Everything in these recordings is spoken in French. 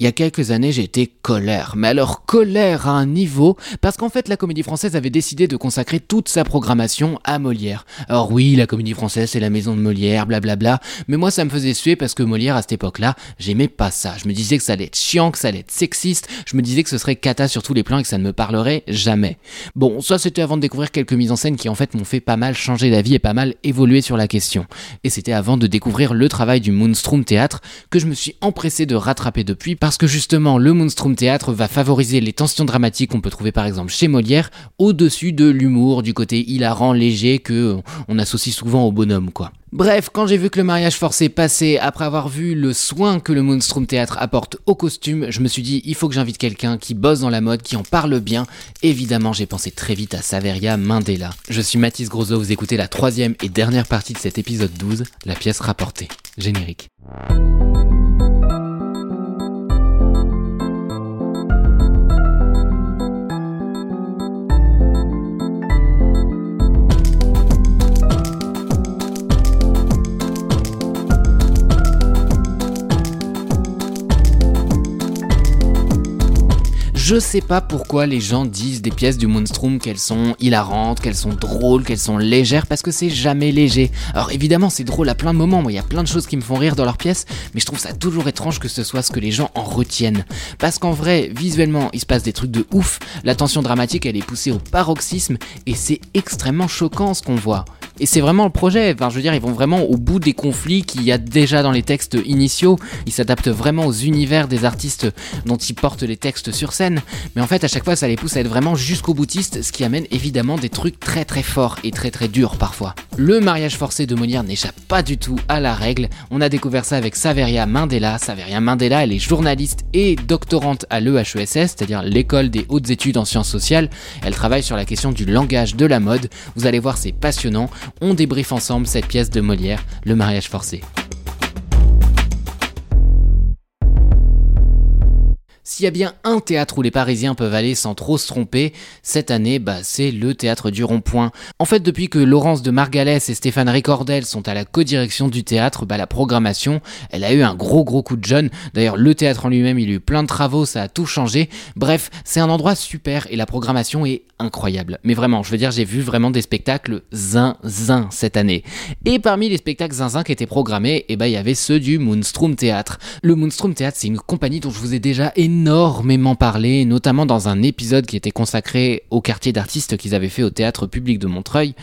Il y a quelques années, été colère. Mais alors colère à un niveau, parce qu'en fait, la comédie française avait décidé de consacrer toute sa programmation à Molière. Alors oui, la comédie française, c'est la maison de Molière, blablabla. Mais moi, ça me faisait suer parce que Molière, à cette époque-là, j'aimais pas ça. Je me disais que ça allait être chiant, que ça allait être sexiste. Je me disais que ce serait cata sur tous les plans et que ça ne me parlerait jamais. Bon, ça, c'était avant de découvrir quelques mises en scène qui, en fait, m'ont fait pas mal changer d'avis et pas mal évoluer sur la question. Et c'était avant de découvrir le travail du Moonstrom Théâtre que je me suis empressé de rattraper depuis parce que justement le Moonstrom Théâtre va favoriser les tensions dramatiques qu'on peut trouver par exemple chez Molière au-dessus de l'humour, du côté hilarant, léger que on associe souvent au bonhomme quoi. Bref, quand j'ai vu que le mariage forcé passait, après avoir vu le soin que le Moonstrom Théâtre apporte au costume, je me suis dit il faut que j'invite quelqu'un qui bosse dans la mode, qui en parle bien. Évidemment, j'ai pensé très vite à Saveria Mandela. Je suis Mathis Grosso, vous écoutez la troisième et dernière partie de cet épisode 12, la pièce rapportée. Générique. Je sais pas pourquoi les gens disent des pièces du Moonstrom qu'elles sont hilarantes, qu'elles sont drôles, qu'elles sont légères, parce que c'est jamais léger. Alors évidemment, c'est drôle à plein de moments, il y a plein de choses qui me font rire dans leurs pièces, mais je trouve ça toujours étrange que ce soit ce que les gens en retiennent. Parce qu'en vrai, visuellement, il se passe des trucs de ouf, la tension dramatique elle est poussée au paroxysme, et c'est extrêmement choquant ce qu'on voit. Et c'est vraiment le projet, enfin je veux dire, ils vont vraiment au bout des conflits qu'il y a déjà dans les textes initiaux, ils s'adaptent vraiment aux univers des artistes dont ils portent les textes sur scène, mais en fait à chaque fois ça les pousse à être vraiment jusqu'au boutiste, ce qui amène évidemment des trucs très très forts et très très durs parfois. Le mariage forcé de Molière n'échappe pas du tout à la règle, on a découvert ça avec Saveria Mandela, Saveria Mandela elle est journaliste et doctorante à l'EHESS, c'est-à-dire l'école des hautes études en sciences sociales, elle travaille sur la question du langage de la mode, vous allez voir c'est passionnant, on débriefe ensemble cette pièce de Molière, Le mariage forcé. S'il y a bien un théâtre où les Parisiens peuvent aller sans trop se tromper, cette année, bah, c'est le théâtre du Rond-Point. En fait, depuis que Laurence de Margalès et Stéphane Ricordel sont à la codirection du théâtre, bah, la programmation, elle a eu un gros gros coup de jeune. D'ailleurs, le théâtre en lui-même, il a eu plein de travaux, ça a tout changé. Bref, c'est un endroit super et la programmation est incroyable. Mais vraiment, je veux dire, j'ai vu vraiment des spectacles zinzin cette année. Et parmi les spectacles zinzin qui étaient programmés, eh ben, il y avait ceux du Moonstrom Théâtre. Le Moonstrom Théâtre, c'est une compagnie dont je vous ai déjà énormément énormément parlé, notamment dans un épisode qui était consacré au quartier d'artistes qu'ils avaient fait au théâtre public de Montreuil.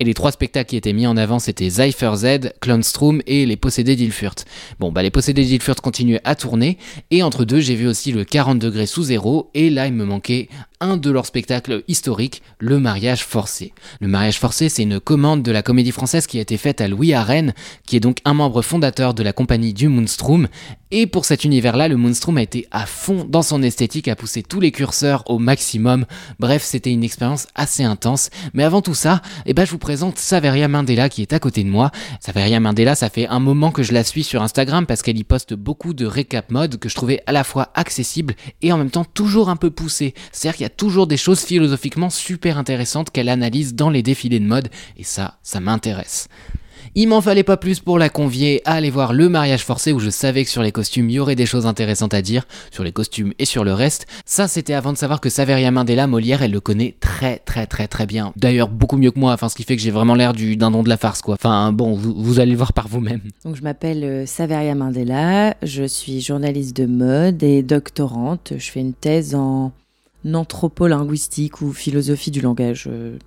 Et les trois spectacles qui étaient mis en avant, c'était Zypher Z, Clownstrom et Les Possédés d'Ilfurt. Bon, bah les Possédés d'Ilfurt continuaient à tourner, et entre deux, j'ai vu aussi le 40 degrés sous zéro, et là, il me manquait de leurs spectacles historiques, Le mariage forcé. Le mariage forcé, c'est une commande de la comédie française qui a été faite à Louis Arène, qui est donc un membre fondateur de la compagnie du Moonstrom. Et pour cet univers-là, le Moonstrom a été à fond dans son esthétique, a poussé tous les curseurs au maximum. Bref, c'était une expérience assez intense. Mais avant tout ça, eh ben, je vous présente Saveria Mandela qui est à côté de moi. Saveria Mandela, ça fait un moment que je la suis sur Instagram parce qu'elle y poste beaucoup de récap mode que je trouvais à la fois accessible et en même temps toujours un peu poussé. C'est-à-dire qu'il y a toujours des choses philosophiquement super intéressantes qu'elle analyse dans les défilés de mode, et ça, ça m'intéresse. Il m'en fallait pas plus pour la convier à aller voir le mariage forcé où je savais que sur les costumes il y aurait des choses intéressantes à dire, sur les costumes et sur le reste. Ça c'était avant de savoir que Saveria Mandela, Molière, elle le connaît très très très très bien. D'ailleurs beaucoup mieux que moi, enfin ce qui fait que j'ai vraiment l'air du dindon de la farce quoi. Enfin bon, vous, allez le voir par vous-même. Donc je m'appelle euh, Saveria Mandela, je suis journaliste de mode et doctorante. Je fais une thèse en anthropolinguistique ou philosophie du langage, euh,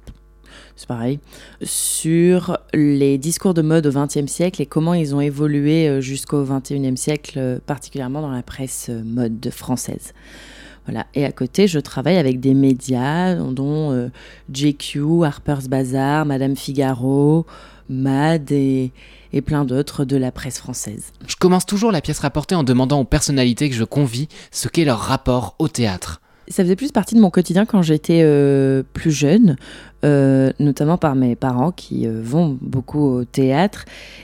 c'est pareil, sur les discours de mode au XXe siècle et comment ils ont évolué euh, jusqu'au XXIe siècle, euh, particulièrement dans la presse mode française. Voilà. Et à côté, je travaille avec des médias, dont JQ, Harper's Bazaar, Madame Figaro, Mad et plein d'autres de la presse française. Je commence toujours la pièce rapportée en demandant aux personnalités que je convie ce qu'est leur rapport au théâtre. Ça faisait plus partie de mon quotidien quand j'étais euh, plus jeune, euh, notamment par mes parents qui euh, vont beaucoup au théâtre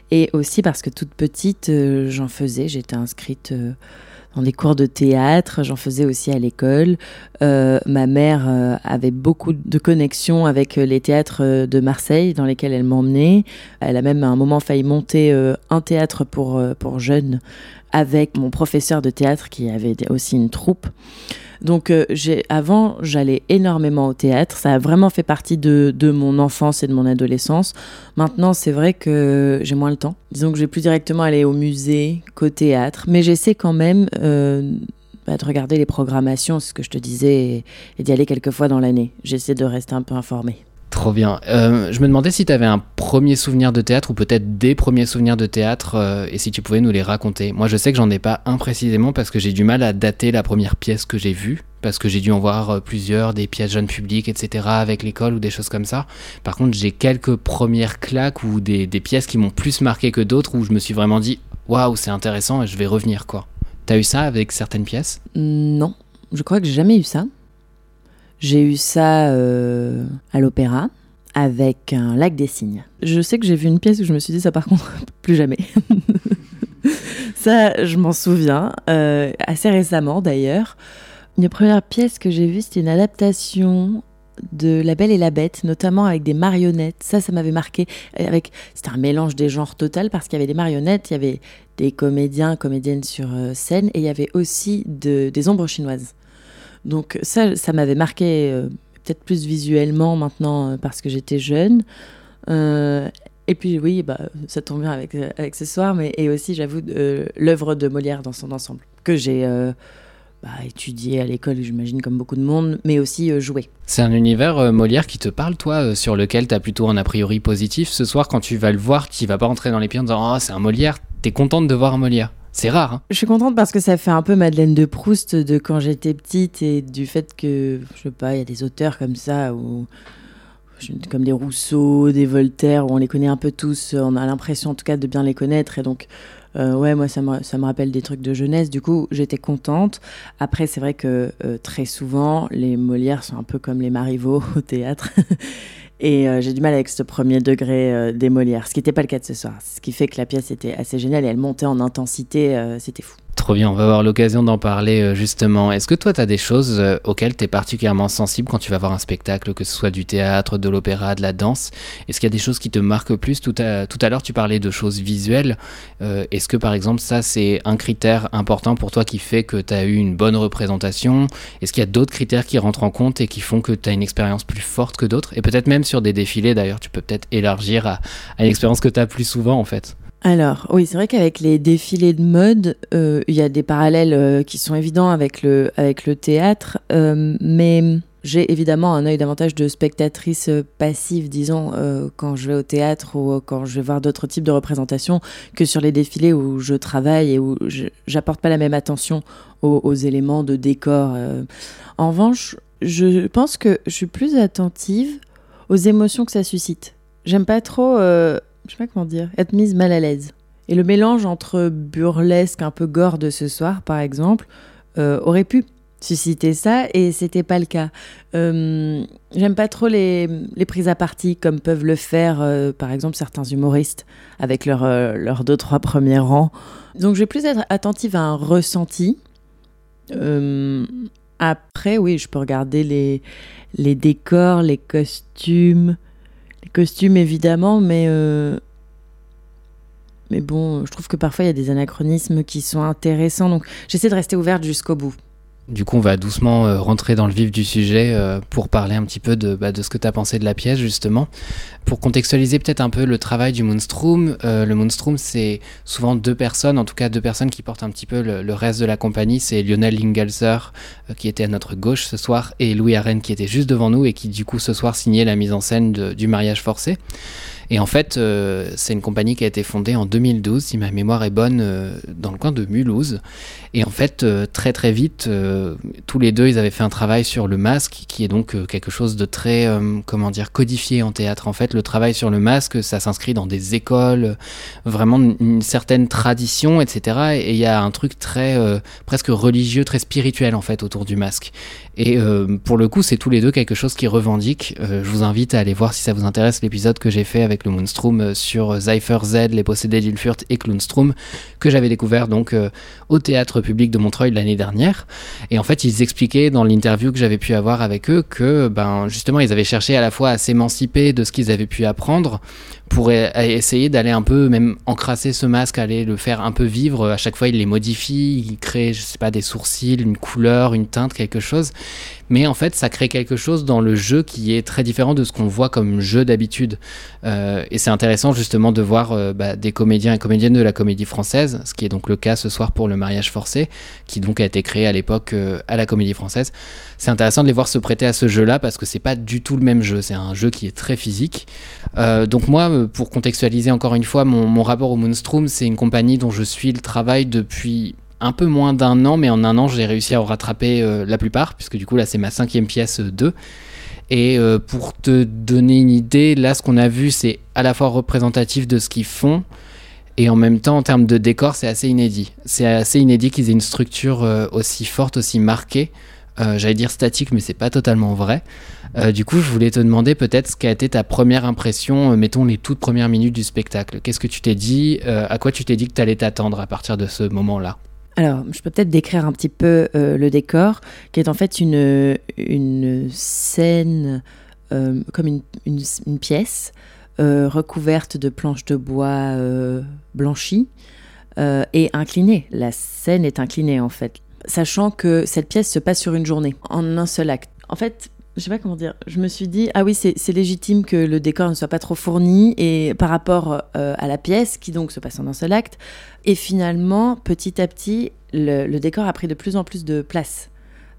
et aussi parce que toute petite, j'en faisais. J'étais inscrite dans des cours de théâtre, j'en faisais aussi à l'école. ma mère avait beaucoup de connexions avec les théâtres de Marseille dans lesquels elle m'emmenait. Elle a même à un moment failli monter un théâtre pour, pour jeunes avec mon professeur de théâtre qui avait aussi une troupe. Donc euh, avant, j'allais énormément au théâtre. Ça a vraiment fait partie de, mon enfance et de mon adolescence. Maintenant, c'est vrai que j'ai moins le temps. Disons que je vais plus directement aller au musée qu'au théâtre. Mais j'essaie quand même euh, bah, de regarder les programmations, ce que je te disais, et d'y aller quelques fois dans l'année. J'essaie de rester un peu informée. Trop bien. Euh, je me demandais si tu avais un premier souvenir de théâtre ou peut-être des premiers souvenirs de théâtre euh, et si tu pouvais nous les raconter. Moi, je sais que j'en ai pas un précisément parce que j'ai du mal à dater la première pièce que j'ai vue parce que j'ai dû en voir euh, plusieurs, des pièces jeunes publics, etc., avec l'école ou des choses comme ça. Par contre, j'ai quelques premières claques ou des, pièces qui m'ont plus marqué que d'autres où je me suis vraiment dit waouh, c'est intéressant et je vais revenir quoi. T'as eu ça avec certaines pièces? Non, je crois que j'ai jamais eu ça. J'ai eu ça euh, à l'opéra avec un lac des cygnes. Je sais que j'ai vu une pièce où je me suis dit ça par contre plus jamais. ça, je m'en souviens, euh, assez récemment d'ailleurs. Une première pièce que j'ai vue, c'était une adaptation de La Belle et la Bête, notamment avec des marionnettes. Ça, ça m'avait marqué. Avec, c'était un mélange des genres total parce qu'il y avait des marionnettes, il y avait des comédiens, comédiennes sur euh, scène et il y avait aussi des ombres chinoises. Donc ça, ça m'avait marqué euh, peut-être plus visuellement maintenant euh, parce que j'étais jeune. Euh, et puis oui, bah, ça tombe bien avec, avec ce soir, mais et aussi j'avoue l'œuvre de Molière dans son ensemble que j'ai bah, étudié à l'école, j'imagine comme beaucoup de monde, mais aussi joué. C'est un univers Molière qui te parle, toi, sur lequel tu as plutôt un a priori positif. Ce soir, quand tu vas le voir, tu vas pas rentrer dans les pieds en disant oh, c'est un Molière. T'es contente de voir un Molière? C'est rare. Hein. Je suis contente parce que ça fait un peu Madeleine de Proust de quand j'étais petite et du fait que, je sais pas, il y a des auteurs comme ça, ou comme des Rousseau, des Voltaire, où on les connaît un peu tous, on a l'impression en tout cas de bien les connaître. Et donc, euh, ouais, moi, ça me, ça me, rappelle des trucs de jeunesse. Du coup, j'étais contente. Après, c'est vrai que euh, très souvent, les Molières sont un peu comme les Marivaux au théâtre. Et euh, j'ai du mal avec ce premier degré euh, des Molières, ce qui n'était pas le cas de ce soir. Ce qui fait que la pièce était assez géniale et elle montait en intensité, euh, c'était fou. Trop bien, on va avoir l'occasion d'en parler euh, justement. Est-ce que toi, tu as des choses euh, auxquelles tu es particulièrement sensible quand tu vas voir un spectacle, que ce soit du théâtre, de l'opéra, de la danse? Est-ce qu'il y a des choses qui te marquent plus? Tout à, l'heure, tu parlais de choses visuelles. Euh, est-ce que par exemple, ça, c'est un critère important pour toi qui fait que tu as eu une bonne représentation? Est-ce qu'il y a d'autres critères qui rentrent en compte et qui font que tu as une expérience plus forte que d'autres? Et peut-être même sur des défilés, d'ailleurs, tu peux peut-être élargir à, à une expérience que tu as plus souvent en fait alors, oui, c'est vrai qu'avec les défilés de mode, euh, il y a des parallèles euh, qui sont évidents avec le, avec le théâtre, euh, mais j'ai évidemment un œil davantage de spectatrice passive, disons, quand je vais au théâtre ou quand je vais voir d'autres types de représentations que sur les défilés où je travaille et où j'apporte pas la même attention aux, aux éléments de décor. En revanche, je pense que je suis plus attentive aux émotions que ça suscite. J'aime pas trop je sais pas comment dire, être mise mal à l'aise. Et le mélange entre burlesque, un peu gore de ce soir, par exemple, euh, aurait pu susciter ça et c'était pas le cas. Euh, j'aime pas trop les, les, prises à partie comme peuvent le faire euh, par exemple certains humoristes avec leurs leur deux trois premiers rangs. Donc je vais plus être attentive à un ressenti. après oui, je peux regarder les, les décors, les costumes, les costumes évidemment, mais euh, mais bon, je trouve que parfois il y a des anachronismes qui sont intéressants, donc j'essaie de rester ouverte jusqu'au bout. Du coup, on va doucement euh, rentrer dans le vif du sujet euh, pour parler un petit peu de, bah, ce que tu as pensé de la pièce, justement. Pour contextualiser peut-être un peu le travail du Moonstrom, euh, le Moonstrom, c'est souvent deux personnes, en tout cas deux personnes qui portent un petit peu le, reste de la compagnie. C'est Lionel Lingelser, qui était à notre gauche ce soir, et Louis Arène, qui était juste devant nous, et qui, du coup, ce soir signait la mise en scène du mariage forcé. Et en fait, euh, c'est une compagnie qui a été fondée en 2012, si ma mémoire est bonne, euh, dans le coin de Mulhouse. Et en fait, euh, très très vite, tous les deux, ils avaient fait un travail sur le masque, qui est donc quelque chose de très, comment dire, codifié en théâtre. En fait, le travail sur le masque, ça s'inscrit dans des écoles, vraiment une certaine tradition, etc. Et il y a un truc très, presque religieux, très spirituel en fait autour du masque. Et pour le coup, c'est tous les deux quelque chose qui revendiquent. je vous invite à aller voir si ça vous intéresse l'épisode que j'ai fait avec le Moonstrom euh, sur Cypher Z, Les Possédés d'Ilfurt et Clownstrom, que j'avais découvert donc euh, au théâtre public de Montreuil l'année dernière. Et en fait, ils expliquaient dans l'interview que j'avais pu avoir avec eux que ben, justement, ils avaient cherché à la fois à s'émanciper de ce qu'ils avaient pu apprendre pour essayer d'aller un peu même encrasser ce masque, aller le faire un peu vivre. À chaque fois, il les modifie, il crée, je sais pas, des sourcils, une couleur, une teinte, quelque chose. Mais en fait, ça crée quelque chose dans le jeu qui est très différent de ce qu'on voit comme jeu d'habitude. Euh, et c'est intéressant justement de voir euh, bah, des comédiens et comédiennes de la comédie française, ce qui est donc le cas ce soir pour le mariage forcé, qui donc a été créé à l'époque euh, à la comédie française. C'est intéressant de les voir se prêter à ce jeu-là parce que c'est pas du tout le même jeu. C'est un jeu qui est très physique. donc moi, pour contextualiser encore une fois mon, rapport au Moonstrom, c'est une compagnie dont je suis le travail depuis un peu moins d'un an, mais en un an, j'ai réussi à en rattraper euh, la plupart, puisque du coup, là, c'est ma cinquième pièce 2. Euh, Et euh, pour te donner une idée, là, ce qu'on a vu, c'est à la fois représentatif de ce qu'ils font, et en même temps, en termes de décor, c'est assez inédit. C'est assez inédit qu'ils aient une structure aussi forte, aussi marquée. J'allais dire statique, mais c'est pas totalement vrai. Euh, du coup, je voulais te demander peut-être ce qu'a été ta première impression, euh, mettons les toutes premières minutes du spectacle. Qu'est-ce que tu t'es dit euh, À quoi tu t'es dit que tu allais t'attendre à partir de ce moment-là? Alors, je peux peut-être décrire un petit peu le décor, qui est en fait une, une scène comme une, une, pièce recouverte de planches de bois blanchies et inclinée. La scène est inclinée en fait, sachant que cette pièce se passe sur une journée, en un seul acte. En fait, je sais pas comment dire, je me suis dit, ah oui, c'est légitime que le décor ne soit pas trop fourni et par rapport euh, à la pièce, qui donc se passe en un seul acte. Et finalement, petit à petit, le, décor a pris de plus en plus de place.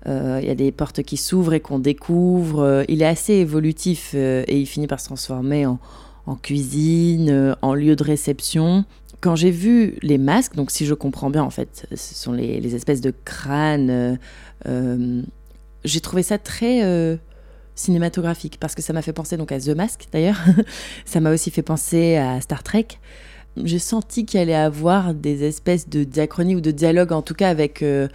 Euh, il y a des portes qui s'ouvrent et qu'on découvre. Euh, il est assez évolutif et il finit par se transformer en, cuisine, en lieu de réception. Quand j'ai vu les masques, donc si je comprends bien, en fait, ce sont les espèces de crânes j'ai trouvé ça très euh, cinématographique parce que ça m'a fait penser donc à The Mask d'ailleurs. ça m'a aussi fait penser à Star Trek. J'ai senti qu'il allait avoir des espèces de diachronie ou de dialogue, en tout cas avec euh,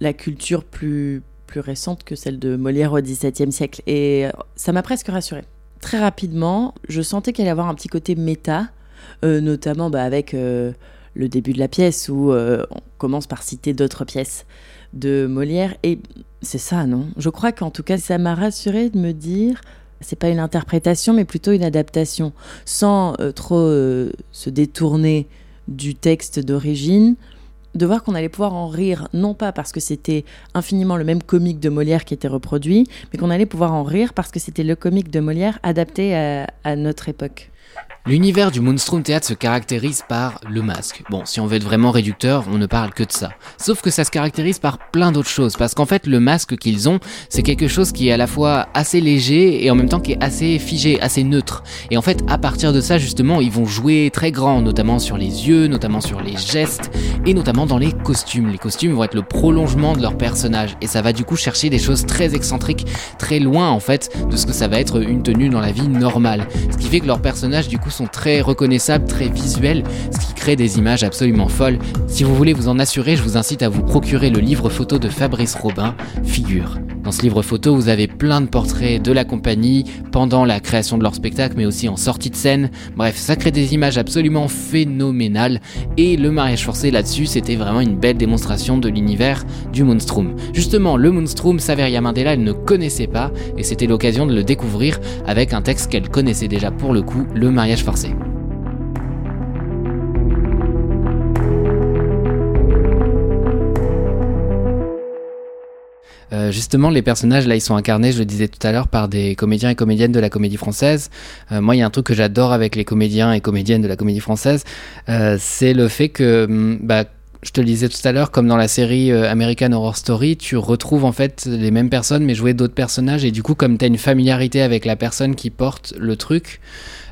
la culture plus, plus récente que celle de Molière au XVIIe siècle. Et euh, ça m'a presque rassurée. Très rapidement, je sentais qu'il allait avoir un petit côté méta, notamment bah, avec le début de la pièce où on commence par citer d'autres pièces de Molière. Et c'est ça, non? Je crois qu'en tout cas, ça m'a rassuré de me dire, c'est pas une interprétation, mais plutôt une adaptation, sans euh, trop euh, se détourner du texte d'origine, de voir qu'on allait pouvoir en rire, non pas parce que c'était infiniment le même comique de Molière qui était reproduit, mais qu'on allait pouvoir en rire parce que c'était le comique de Molière adapté à notre époque. L'univers du Moonstrom Theatre se caractérise par le masque. Bon, si on veut être vraiment réducteur, on ne parle que de ça. Sauf que ça se caractérise par plein d'autres choses, parce qu'en fait, le masque qu'ils ont, c'est quelque chose qui est à la fois assez léger et en même temps qui est assez figé, assez neutre. Et en fait, à partir de ça, justement, ils vont jouer très grand, notamment sur les yeux, notamment sur les gestes, et notamment dans les costumes. Les costumes vont être le prolongement de leur personnage, et ça va du coup chercher des choses très excentriques, très loin en fait de ce que ça va être une tenue dans la vie normale. Ce qui fait que leur personnage, du coup, sont très reconnaissables, très visuels, ce qui crée des images absolument folles. Si vous voulez vous en assurer, je vous incite à vous procurer le livre photo de Fabrice Robin, Figure. Dans ce livre photo, vous avez plein de portraits de la compagnie pendant la création de leur spectacle, mais aussi en sortie de scène. Bref, ça crée des images absolument phénoménales. Et le mariage forcé là-dessus, c'était vraiment une belle démonstration de l'univers du Moonstrom. Justement, le Moonstrom, Saveria Mandela, elle ne connaissait pas, et c'était l'occasion de le découvrir avec un texte qu'elle connaissait déjà pour le coup, le mariage forcé. Justement, les personnages, là, ils sont incarnés, je le disais tout à l'heure, par des comédiens et comédiennes de la comédie française. Euh, moi, il y a un truc que j'adore avec les comédiens et comédiennes de la comédie française, euh, c'est le fait que, hum, bah, je te le disais tout à l'heure, comme dans la série American Horror Story, tu retrouves en fait les mêmes personnes mais jouer d'autres personnages et du coup comme tu as une familiarité avec la personne qui porte le truc,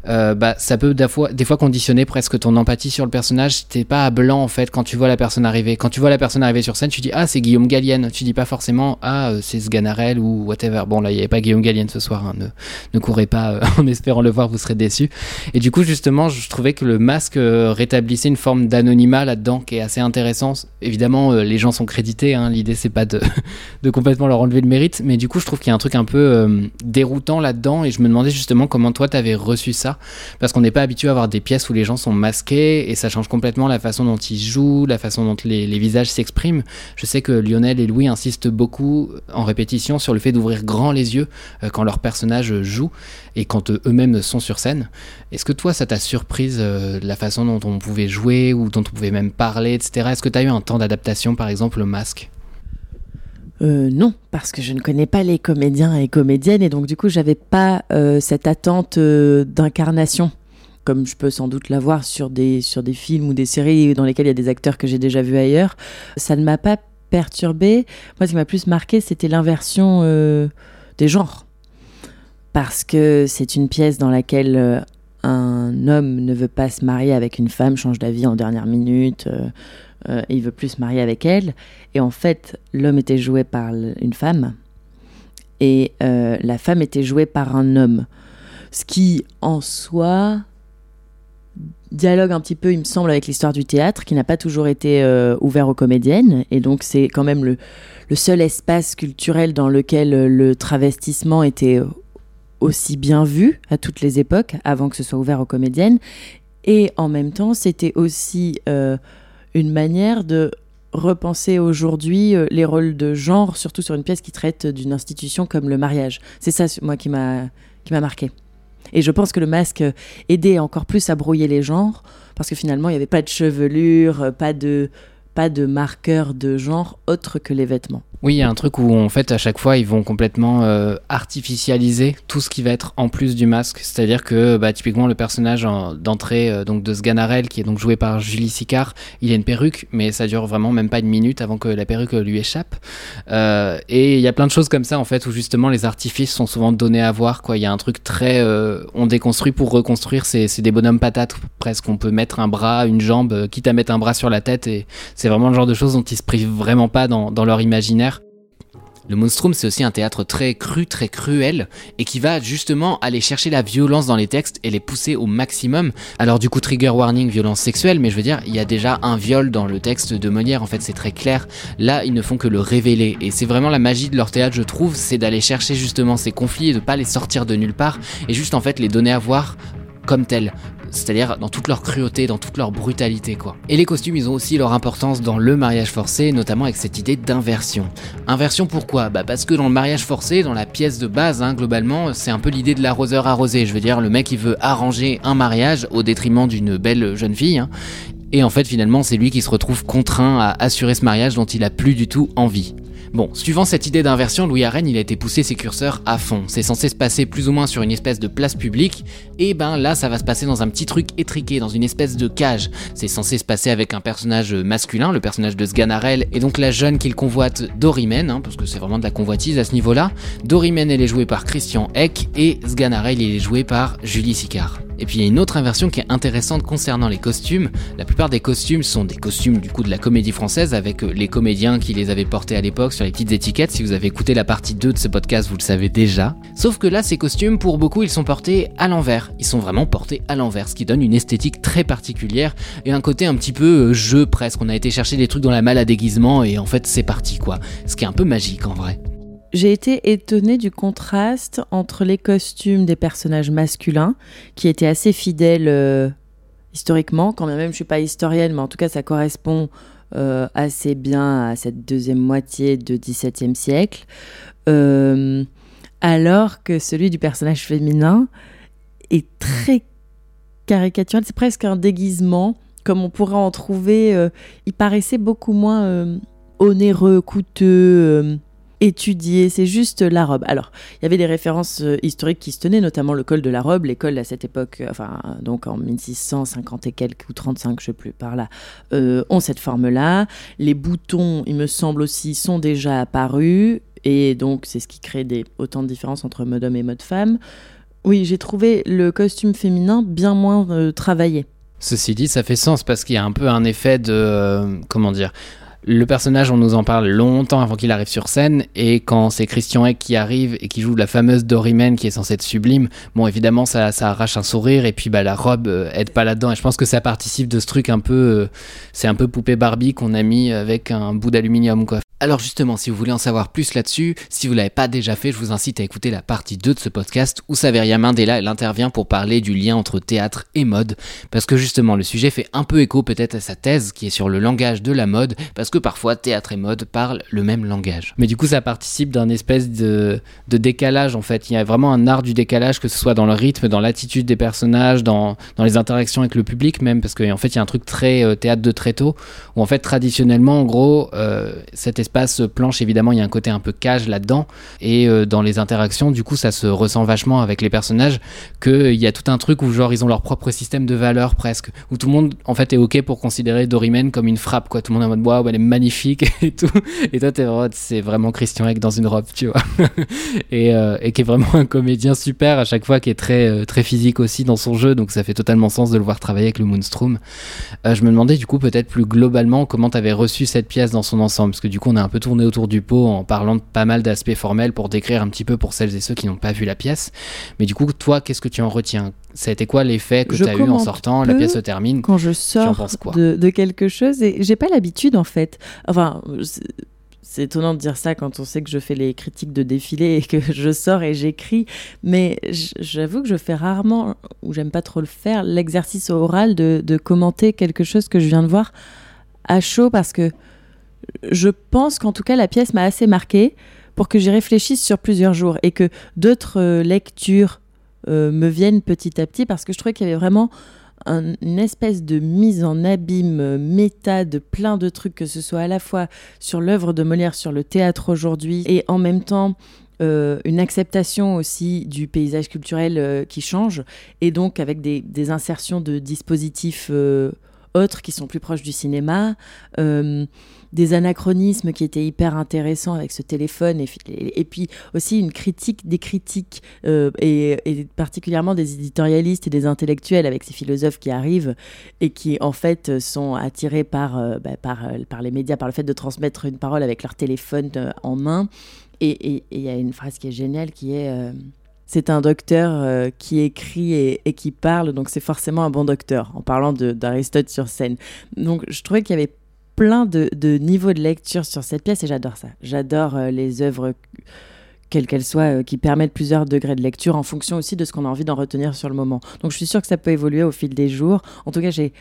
euh, bah, ça peut des fois, conditionner presque ton empathie sur le personnage. T'es pas à blanc en fait quand tu vois la personne arriver. Quand tu vois la personne arriver sur scène, tu dis ah c'est Guillaume Gallienne. Tu dis pas forcément ah euh, c'est Sganarelle ou whatever. Bon là il y avait pas Guillaume Gallienne ce soir. Hein. Ne, ne courez pas euh, en espérant le voir, vous serez déçus. Et du coup justement je trouvais que le masque rétablissait une forme d'anonymat là-dedans qui est assez intéressant. Évidemment les gens sont crédités. Hein. L'idée c'est pas de, de complètement leur enlever le mérite, mais du coup je trouve qu'il y a un truc un peu déroutant là-dedans et je me demandais justement comment toi t'avais reçu ça parce qu'on n'est pas habitué à avoir des pièces où les gens sont masqués et ça change complètement la façon dont ils jouent, la façon dont les, visages s'expriment. Je sais que Lionel et Louis insistent beaucoup en répétition sur le fait d'ouvrir grand les yeux euh, quand leurs personnages jouent et quand euh, eux-mêmes sont sur scène. Est-ce que toi, ça t'a surprise euh, la façon dont on pouvait jouer ou dont on pouvait même parler, etc. Est-ce que tu eu un temps d'adaptation, par exemple, au masque? Non, parce que je ne connais pas les comédiens et comédiennes et donc du coup j'avais pas cette attente d'incarnation comme je peux sans doute l'avoir sur des, sur des films ou des séries dans lesquels il y a des acteurs que j'ai déjà vus ailleurs. Ça ne m'a pas perturbé. Moi, ce qui m'a plus marqué, c'était l'inversion euh, des genres. Parce que c'est une pièce dans laquelle euh, un homme ne veut pas se marier avec une femme, change d'avis en dernière minute, euh, il veut plus se marier avec elle. Et en fait, l'homme était joué par une femme, et la femme était jouée par un homme. Ce qui, en soi, dialogue un petit peu, il me semble, avec l'histoire du théâtre, qui n'a pas toujours été euh, ouvert aux comédiennes. Et donc, c'est quand même le, seul espace culturel dans lequel euh, le travestissement était euh, aussi bien vu à toutes les époques, avant que ce soit ouvert aux comédiennes. Et en même temps, c'était aussi une manière de repenser aujourd'hui les rôles de genre, surtout sur une pièce qui traite d'une institution comme le mariage. C'est ça, moi, qui m'a marqué. Et je pense que le masque aidait encore plus à brouiller les genres, parce que finalement, il n'y avait pas de chevelure, pas de, pas de marqueur de genre autre que les vêtements. Oui, il y a un truc où en fait à chaque fois ils vont complètement euh, artificialiser tout ce qui va être en plus du masque. C'est-à-dire que bah, typiquement le personnage d'entrée euh, donc de Sganarelle qui est donc joué par Julie Sicard, il a une perruque, mais ça dure vraiment même pas une minute avant que la perruque lui échappe. Euh, et il y a plein de choses comme ça en fait où justement les artifices sont souvent donnés à voir. Quoi, il y a un truc très on déconstruit pour reconstruire. C'est des bonhommes patates presque. On peut mettre un bras, une jambe, quitte à mettre un bras sur la tête et c'est vraiment le genre de choses dont ils se privent vraiment pas dans, dans leur imaginaire le Monstrum, c'est aussi un théâtre très cru, très cruel, et qui va justement aller chercher la violence dans les textes et les pousser au maximum. Alors du coup, trigger warning, violence sexuelle, mais je veux dire, il y a déjà un viol dans le texte de Molière, en fait, c'est très clair. Là, ils ne font que le révéler, et c'est vraiment la magie de leur théâtre, je trouve, c'est d'aller chercher justement ces conflits et de pas les sortir de nulle part, et juste en fait les donner à voir comme tels c'est-à-dire dans toute leur cruauté, dans toute leur brutalité quoi. Et les costumes, ils ont aussi leur importance dans le mariage forcé, notamment avec cette idée d'inversion. Inversion pourquoi? Bah parce que dans le mariage forcé, dans la pièce de base, hein, globalement, c'est un peu l'idée de l'arroseur arrosé. Je veux dire, le mec il veut arranger un mariage au détriment d'une belle jeune fille. Hein. Et en fait, finalement, c'est lui qui se retrouve contraint à assurer ce mariage dont il a plus du tout envie. Bon, suivant cette idée d'inversion, Louis Arène, il a été poussé ses curseurs à fond. C'est censé se passer plus ou moins sur une espèce de place publique, et ben là, ça va se passer dans un petit truc étriqué, dans une espèce de cage. C'est censé se passer avec un personnage masculin, le personnage de Sganarelle, et donc la jeune qu'il convoite, Dorimen, hein, parce que c'est vraiment de la convoitise à ce niveau-là. Dorimen, elle est jouée par Christian Eck, et Sganarelle, il est joué par Julie Sicard. Et puis il y a une autre inversion qui est intéressante concernant les costumes. La plupart des costumes sont des costumes du coup de la comédie française avec euh, les comédiens qui les avaient portés à l'époque sur les petites étiquettes. Si vous avez écouté la partie 2 de ce podcast, vous le savez déjà. Sauf que là, ces costumes, pour beaucoup, ils sont portés à l'envers. Ils sont vraiment portés à l'envers, ce qui donne une esthétique très particulière et un côté un petit peu euh, jeu presque. On a été chercher des trucs dans la malle à déguisement et en fait c'est parti quoi. Ce qui est un peu magique en vrai j'ai été étonnée du contraste entre les costumes des personnages masculins, qui étaient assez fidèles euh, historiquement, quand même je suis pas historienne, mais en tout cas ça correspond euh, assez bien à cette deuxième moitié du XVIIe siècle, euh, alors que celui du personnage féminin est très caricatural, c'est presque un déguisement, comme on pourrait en trouver, il paraissait beaucoup moins onéreux, coûteux étudié, c'est juste la robe. Alors, il y avait des références euh, historiques qui se tenaient, notamment le col de la robe. L'école à cette époque, euh, enfin, donc en 1650 et quelques, ou 35, je sais plus, par là, euh, ont cette forme-là. Les boutons, il me semble aussi, sont déjà apparus. Et donc, c'est ce qui crée des, autant de différences entre mode homme et mode femme. Oui, j'ai trouvé le costume féminin bien moins travaillé. Ceci dit, ça fait sens parce qu'il y a un peu un effet de. comment dire le personnage, on nous en parle longtemps avant qu'il arrive sur scène, et quand c'est Christian Eck qui arrive et qui joue la fameuse Doryman qui est censée être sublime, bon, évidemment, ça, ça arrache un sourire, et puis bah, la robe euh, aide pas là-dedans, et je pense que ça participe de ce truc un peu. euh, c'est un peu poupée Barbie qu'on a mis avec un bout d'aluminium, quoi. Alors justement, si vous voulez en savoir plus là-dessus, si vous l'avez pas déjà fait, je vous incite à écouter la partie 2 de ce podcast où Saveria Mandela intervient pour parler du lien entre théâtre et mode parce que justement le sujet fait un peu écho peut-être à sa thèse qui est sur le langage de la mode parce que parfois théâtre et mode parlent le même langage. Mais du coup ça participe d'un espèce de, décalage en fait. Il y a vraiment un art du décalage que ce soit dans le rythme, dans l'attitude des personnages, dans, les interactions avec le public même parce qu'en fait il y a un truc très euh, théâtre de tréteau où en fait traditionnellement en gros euh, cet espace planche évidemment il y a un côté un peu cage là-dedans. Et euh, dans les interactions du coup ça se ressent vachement avec les personnages qu'il y a tout un truc où genre ils ont leur propre système de valeurs presque. Où tout le monde en fait est ok pour considérer Doryman comme une frappe quoi. Tout le monde est en mode waouh elle est magnifique et tout. Et toi t'es c'est vraiment Christian Eck dans une robe tu vois. Et, euh, et qui est vraiment un comédien super à chaque fois qui est très euh, très physique aussi dans son jeu. Donc ça fait totalement sens de le voir travailler avec le Moonstrom. Euh, je me demandais du coup peut-être plus globalement comment tu avais reçu cette pièce dans son ensemble, parce que du coup on a un peu tourné autour du pot en parlant de pas mal d'aspects formels pour décrire un petit peu pour celles et ceux qui n'ont pas vu la pièce. Mais du coup toi qu'est-ce que tu en retiens? Ça a été quoi l'effet que tu as eu en sortant? La pièce se termine. Quand je sors quoi? de, de quelque chose, et j'ai pas l'habitude en fait. Enfin, c'est- étonnant de dire ça quand on sait que je fais les critiques de défilé et que je sors et j'écris, mais j'avoue que je fais rarement, ou j'aime pas trop le faire, l'exercice oral de, de commenter quelque chose que je viens de voir à chaud parce que je pense qu'en tout cas la pièce m'a assez marqué pour que j'y réfléchisse sur plusieurs jours et que d'autres euh, lectures euh, me viennent petit à petit parce que je trouvais qu'il y avait vraiment un- une espèce de mise en abîme euh, méta de plein de trucs, que ce soit à la fois sur l'œuvre de Molière, sur le théâtre aujourd'hui, et en même temps une acceptation aussi du paysage culturel qui change, et donc avec des, des insertions de dispositifs autres qui sont plus proches du cinéma, euh, des anachronismes qui étaient hyper intéressants avec ce téléphone, et, puis aussi une critique des critiques, euh, et, particulièrement des éditorialistes et des intellectuels avec ces philosophes qui arrivent et qui en fait sont attirés par, euh, bah, par, les médias, par le fait de transmettre une parole avec leur téléphone en main. Et il y a une phrase qui est géniale qui est... c'est un docteur euh, qui écrit et, qui parle, donc c'est forcément un bon docteur, en parlant d'Aristote sur scène. Donc je trouvais qu'il y avait plein de, de niveaux de lecture sur cette pièce et j'adore ça. J'adore euh, les œuvres, quelles qu'elles soient, euh, qui permettent plusieurs degrés de lecture en fonction aussi de ce qu'on a envie d'en retenir sur le moment. Donc je suis sûre que ça peut évoluer au fil des jours. En tout cas, j'ai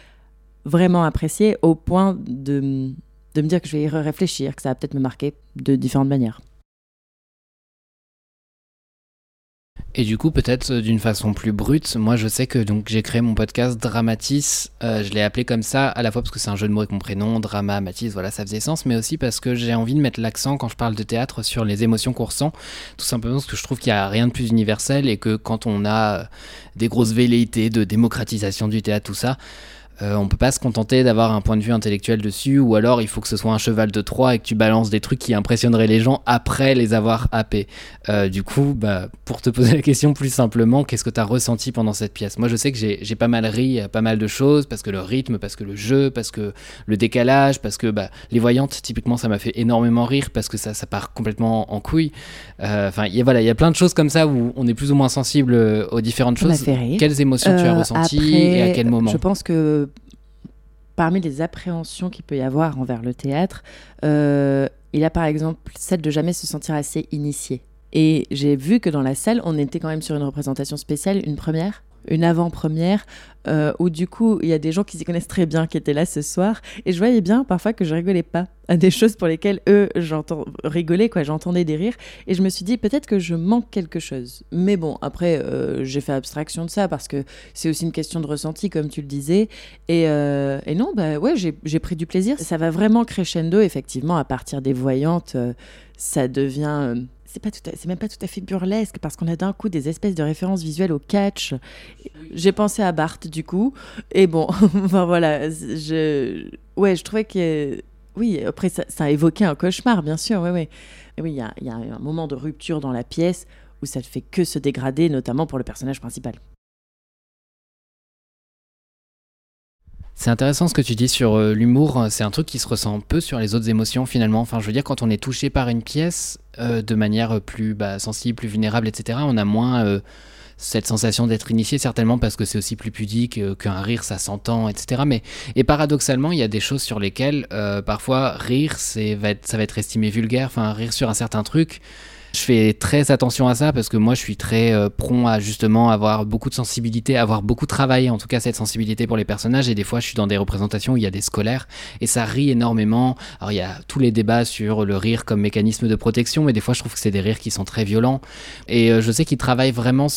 vraiment apprécié au point de, de me dire que je vais y réfléchir, que ça va peut-être me marquer de différentes manières. Et du coup, peut-être euh, d'une façon plus brute, moi je sais que donc j'ai créé mon podcast Dramatis. Euh, je l'ai appelé comme ça à la fois parce que c'est un jeu de mots avec mon prénom, Drama, Mathis, voilà, ça faisait sens, mais aussi parce que j'ai envie de mettre l'accent quand je parle de théâtre sur les émotions qu'on ressent. Tout simplement parce que je trouve qu'il n'y a rien de plus universel et que quand on a euh, des grosses velléités de démocratisation du théâtre, tout ça, euh, on peut pas se contenter d'avoir un point de vue intellectuel dessus, ou alors il faut que ce soit un cheval de Troie et que tu balances des trucs qui impressionneraient les gens après les avoir happés. Euh, du coup, bah, pour te poser la question plus simplement, qu'est-ce que tu as ressenti pendant cette pièce? Moi, je sais que j'ai pas mal ri à pas mal de choses, parce que le rythme, parce que le jeu, parce que le décalage, parce que bah, les voyantes, typiquement, ça m'a fait énormément rire, parce que ça, ça part complètement en couille. Euh, Enfin, il y a- voilà, il y a plein de choses comme ça où on est plus ou moins sensible euh, aux différentes Ça choses. fait rire. Quelles émotions tu as Euh, ressenties après, et à quel moment? Je pense que parmi les appréhensions qu'il peut y avoir envers le théâtre, euh, il a par exemple celle de jamais se sentir assez initié. Et j'ai vu que dans la salle, on était quand même sur une représentation spéciale, une première, une avant-première, euh, où du coup, il y a des gens qui s'y connaissent très bien qui étaient là ce soir. Et je voyais bien parfois que je rigolais pas à des choses pour lesquelles eux, j'entends rigoler, quoi. J'entendais des rires. Et je me suis dit, peut-être que je manque quelque chose. Mais bon, après, euh, j'ai fait abstraction de ça parce que c'est aussi une question de ressenti, comme tu le disais. Et, euh, et non, bah ouais, j'ai pris du plaisir. Ça va vraiment crescendo, effectivement, à partir des voyantes. ça devient. C'est pas tout à- même pas tout à fait burlesque parce qu'on a d'un coup des espèces de références visuelles au catch. J'ai pensé à Bart du coup et bon, enfin voilà, je ouais, je trouvais que oui, après ça, ça a évoqué un cauchemar bien sûr, ouais ouais. Et oui, il y a un moment de rupture dans la pièce où ça ne fait que se dégrader, notamment pour le personnage principal. C'est intéressant ce que tu dis sur euh, l'humour. C'est un truc qui se ressent peu sur les autres émotions finalement. Enfin, je veux dire, quand on est touché par une pièce euh, de manière plus bah, sensible, plus vulnérable, etc., on a moins euh, cette sensation d'être initié, certainement parce que c'est aussi plus pudique, qu'un rire, ça s'entend, etc. Mais et paradoxalement, il y a des choses sur lesquelles parfois rire, ça va être estimé vulgaire. Enfin, rire sur un certain truc. Je fais très attention à ça parce que moi je suis très euh, prompt à justement avoir beaucoup de sensibilité, avoir beaucoup travaillé en tout cas cette sensibilité pour les personnages et des fois je suis dans des représentations où il y a des scolaires et ça rit énormément. Alors il y a tous les débats sur le rire comme mécanisme de protection mais des fois je trouve que c'est des rires qui sont très violents et euh, je sais qu'ils travaillent vraiment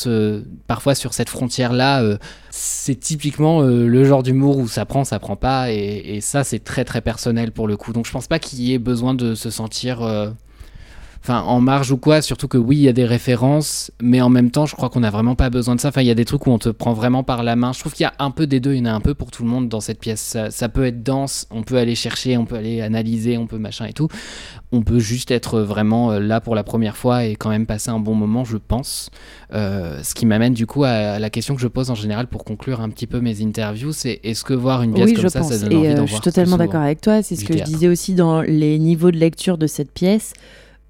parfois sur cette frontière là. Euh, c'est typiquement le genre d'humour où ça prend, ça prend pas et ça c'est très très personnel pour le coup. Donc je pense pas qu'il y ait besoin de se sentir enfin en marge ou quoi. Surtout que oui, il y a des références, mais en même temps, je crois qu'on n'a vraiment pas besoin de ça. Enfin, il y a des trucs où on te prend vraiment par la main. Je trouve qu'il y a un peu des deux, il y en a un peu pour tout le monde dans cette pièce. Ça, peut être dense, on peut aller chercher, on peut aller analyser, on peut machin et tout. On peut juste être vraiment euh, là pour la première fois et quand même passer un bon moment, je pense. Euh, ce qui m'amène du coup à la question que je pose en général pour conclure un petit peu mes interviews, c'est est-ce que voir une pièce comme ça, ça donne envie euh, d'en Je suis totalement d'accord avec toi. C'est ce que je disais aussi dans les niveaux de lecture de cette pièce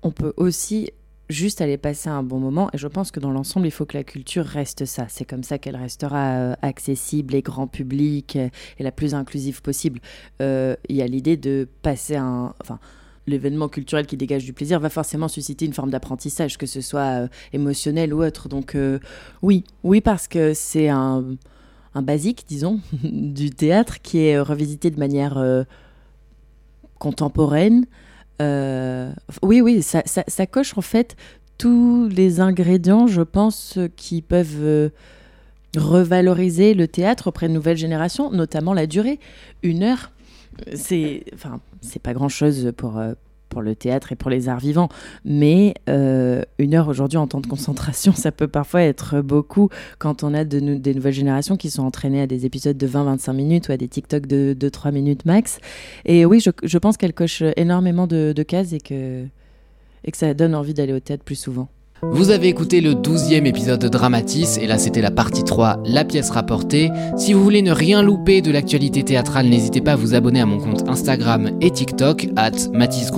on peut aussi juste aller passer un bon moment. Et je pense que dans l'ensemble, il faut que la culture reste ça. C'est comme ça qu'elle restera euh, accessible et grand public euh, et la plus inclusive possible. Euh, il y a l'idée de passer un... Enfin, l'événement culturel qui dégage du plaisir va forcément susciter une forme d'apprentissage, que ce soit émotionnel ou autre. Donc oui, oui, parce que c'est un, basique, disons, du théâtre qui est revisité de manière contemporaine, oui, oui, ça, coche en fait tous les ingrédients, je pense, qui peuvent euh, revaloriser le théâtre auprès de nouvelles générations, notamment la durée. Une heure, c'est enfin, c'est pas grand-chose pour, euh, pour le théâtre et pour les arts vivants. Mais euh, une heure aujourd'hui en temps de concentration, ça peut parfois être beaucoup quand on a de, des nouvelles générations qui sont entraînées à des épisodes de 20-25 minutes ou à des TikTok de 2-3 minutes max. Et oui, je, pense qu'elle coche énormément de, de cases et que ça donne envie d'aller au théâtre plus souvent. Vous avez écouté le 12e épisode de Dramatis, et là c'était la partie 3, la pièce rapportée. Si vous voulez ne rien louper de l'actualité théâtrale, n'hésitez pas à vous abonner à mon compte Instagram et TikTok, at Mathis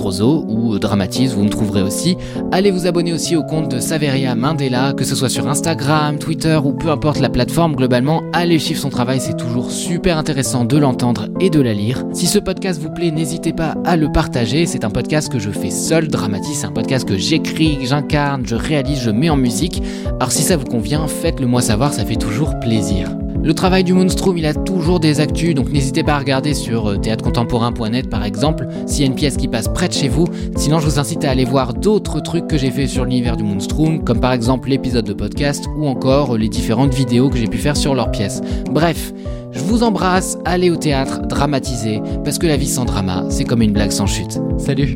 ou Dramatis, vous me trouverez aussi. Allez vous abonner aussi au compte de Saveria Mandela, que ce soit sur Instagram, Twitter ou peu importe la plateforme, globalement, allez suivre son travail, c'est toujours super intéressant de l'entendre et de la lire. Si ce podcast vous plaît, n'hésitez pas à le partager, c'est un podcast que je fais seul, Dramatis, c'est un podcast que j'écris, j'incarne, je réalise je mets en musique. Alors si ça vous convient, faites-le moi savoir, ça fait toujours plaisir. Le travail du Moonstrom, il a toujours des actus, donc n'hésitez pas à regarder sur euh, théâtrecontemporain.net par exemple, s'il y a une pièce qui passe près de chez vous. Sinon, je vous incite à aller voir d'autres trucs que j'ai fait sur l'univers du Moonstrom, comme par exemple l'épisode de podcast ou encore euh, les différentes vidéos que j'ai pu faire sur leurs pièces. Bref, je vous embrasse, allez au théâtre, dramatisez, parce que la vie sans drama, c'est comme une blague sans chute. Salut